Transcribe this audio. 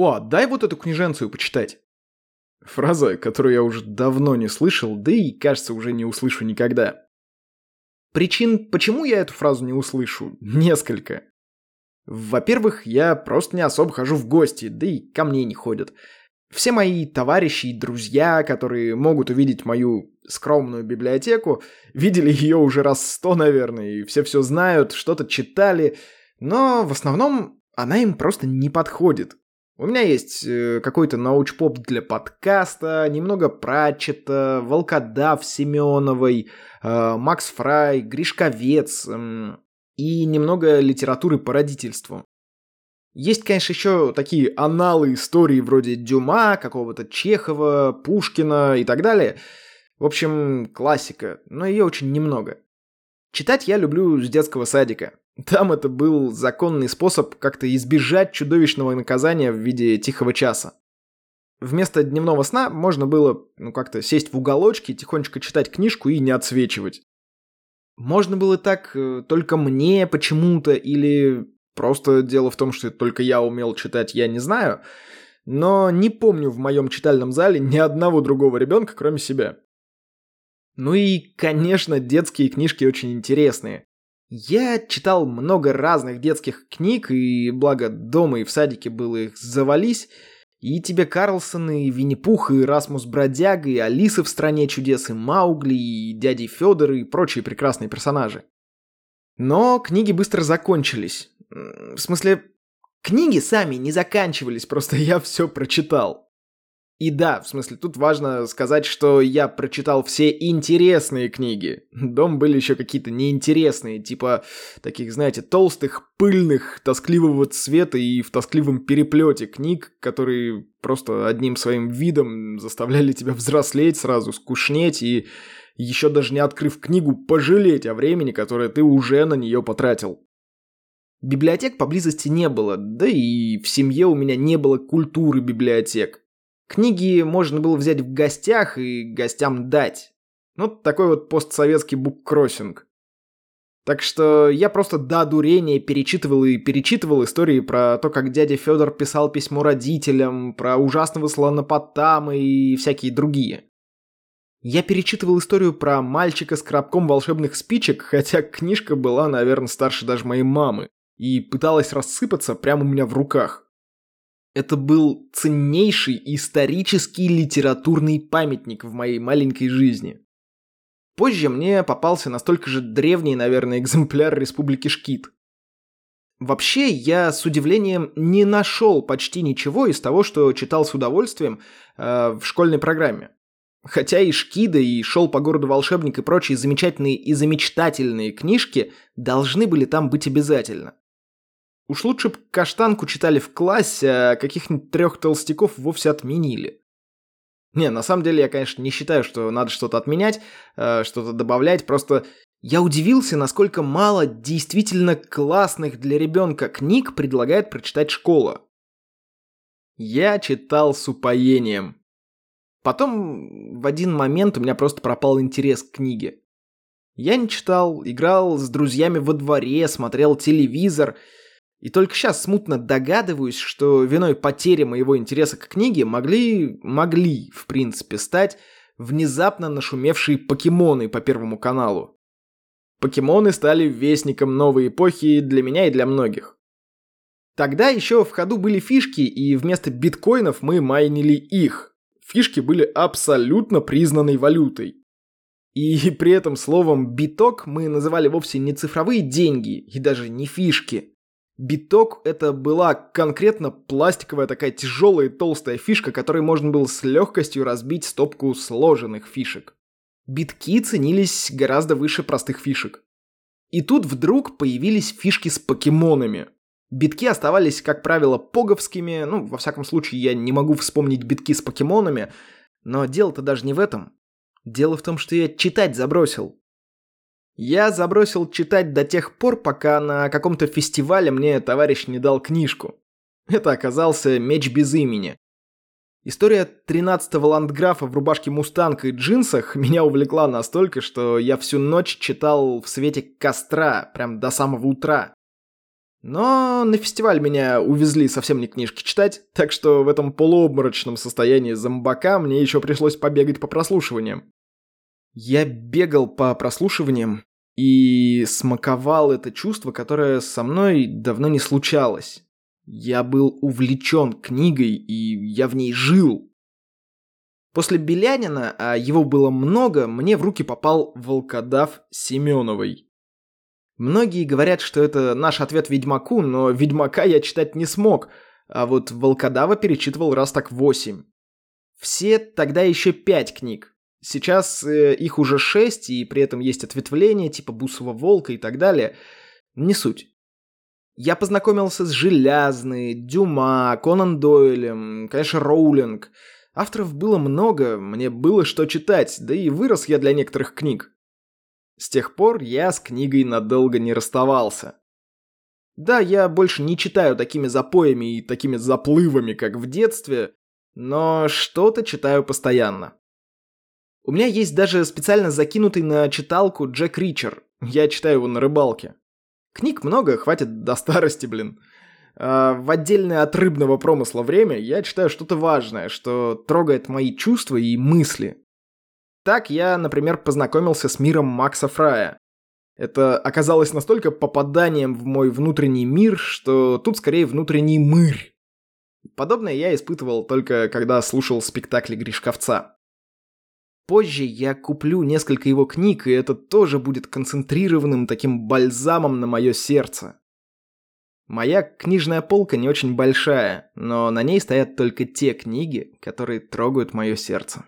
«О, дай вот эту книженцию почитать». Фраза, которую я уже давно не слышал, да и, кажется, уже не услышу никогда. Причин, почему я эту фразу не услышу, несколько. Во-первых, я просто не особо хожу в гости, да и ко мне не ходят. Все мои товарищи и друзья, которые могут увидеть мою скромную библиотеку, видели ее уже раз сто, наверное, и все все знают, что-то читали, но в основном она им просто не подходит. У меня есть э, какой-то научпоп для подкаста, немного Пратчета, Волкодав Семеновой, э, Макс Фрай, Гришковец э, и немного литературы по родительству. Есть, конечно, еще такие аналы истории вроде Дюма, какого-то Чехова, Пушкина и так далее. В общем, классика, но ее очень немного. Читать я люблю с детского садика. Там это был законный способ как-то избежать чудовищного наказания в виде тихого часа. Вместо дневного сна можно было, ну, как-то сесть в уголочке, тихонечко читать книжку и не отсвечивать. Можно было так э, только мне почему-то или Просто дело в том, что только я умел читать, я не знаю. Но не помню в моем читальном зале ни одного другого ребенка, кроме себя. Ну и, конечно, детские книжки очень интересные. Я читал много разных детских книг, и благо дома и в садике было их завались, и тебе Карлсон, и Винни-Пух, и Расмус Бродяга, и Алиса в «Стране чудес», и Маугли, и Дяди Федор, и прочие прекрасные персонажи. Но книги быстро закончились, в смысле, книги сами не заканчивались, просто я все прочитал. И да, в смысле, тут важно сказать, что я прочитал все интересные книги. Дом были еще какие-то неинтересные, типа таких, знаете, толстых, пыльных, тоскливого цвета и в тоскливом переплете книг, которые просто одним своим видом заставляли тебя взрослеть сразу, скучнеть и еще даже не открыв книгу, пожалеть о времени, которое ты уже на нее потратил. Библиотек поблизости не было, да и в семье у меня не было культуры библиотек. Книги можно было взять в гостях и гостям дать. Ну, такой вот постсоветский буккроссинг. Так что я просто до дурения перечитывал и перечитывал истории про то, как дядя Федор писал письмо родителям, про ужасного слонопотама и всякие другие. Я перечитывал историю про мальчика с коробком волшебных спичек, хотя книжка была, наверное, старше даже моей мамы и пыталась рассыпаться прямо у меня в руках. Это был ценнейший исторический литературный памятник в моей маленькой жизни. Позже мне попался настолько же древний, наверное, экземпляр Республики Шкит. Вообще, я с удивлением не нашел почти ничего из того, что читал с удовольствием э, в школьной программе. Хотя и Шкида, и Шел по городу волшебник и прочие замечательные и замечтательные книжки должны были там быть обязательно. Уж лучше б каштанку читали в классе, а каких-нибудь трех толстяков вовсе отменили. Не, на самом деле я, конечно, не считаю, что надо что-то отменять, э, что-то добавлять, просто я удивился, насколько мало действительно классных для ребенка книг предлагает прочитать школа. Я читал с упоением. Потом в один момент у меня просто пропал интерес к книге. Я не читал, играл с друзьями во дворе, смотрел телевизор – и только сейчас смутно догадываюсь, что виной потери моего интереса к книге могли, могли, в принципе, стать внезапно нашумевшие покемоны по Первому каналу. Покемоны стали вестником новой эпохи для меня и для многих. Тогда еще в ходу были фишки, и вместо биткоинов мы майнили их. Фишки были абсолютно признанной валютой. И при этом словом «биток» мы называли вовсе не цифровые деньги и даже не фишки, Биток это была конкретно пластиковая такая тяжелая и толстая фишка, которой можно было с легкостью разбить стопку сложенных фишек. Битки ценились гораздо выше простых фишек. И тут вдруг появились фишки с покемонами. Битки оставались, как правило, поговскими, ну, во всяком случае, я не могу вспомнить битки с покемонами, но дело-то даже не в этом. Дело в том, что я читать забросил. Я забросил читать до тех пор, пока на каком-то фестивале мне товарищ не дал книжку. Это оказался «Меч без имени». История 13-го ландграфа в рубашке мустанг и джинсах меня увлекла настолько, что я всю ночь читал в свете костра, прям до самого утра. Но на фестиваль меня увезли совсем не книжки читать, так что в этом полуобморочном состоянии зомбака мне еще пришлось побегать по прослушиваниям. Я бегал по прослушиваниям и смаковал это чувство, которое со мной давно не случалось. Я был увлечен книгой, и я в ней жил. После Белянина, а его было много, мне в руки попал волкодав Семеновой. Многие говорят, что это наш ответ Ведьмаку, но Ведьмака я читать не смог, а вот Волкодава перечитывал раз так восемь. Все тогда еще пять книг. Сейчас э, их уже шесть, и при этом есть ответвления типа Бусова Волка и так далее. Не суть. Я познакомился с Желязной, Дюма, Конан Дойлем, конечно, Роулинг. Авторов было много, мне было что читать, да и вырос я для некоторых книг. С тех пор я с книгой надолго не расставался. Да, я больше не читаю такими запоями и такими заплывами, как в детстве, но что-то читаю постоянно. У меня есть даже специально закинутый на читалку Джек Ричер. Я читаю его на рыбалке. Книг много, хватит до старости, блин. А в отдельное от рыбного промысла время я читаю что-то важное, что трогает мои чувства и мысли. Так я, например, познакомился с миром Макса Фрая. Это оказалось настолько попаданием в мой внутренний мир, что тут скорее внутренний мырь. Подобное я испытывал только когда слушал спектакли Гришковца. Позже я куплю несколько его книг, и это тоже будет концентрированным таким бальзамом на мое сердце. Моя книжная полка не очень большая, но на ней стоят только те книги, которые трогают мое сердце.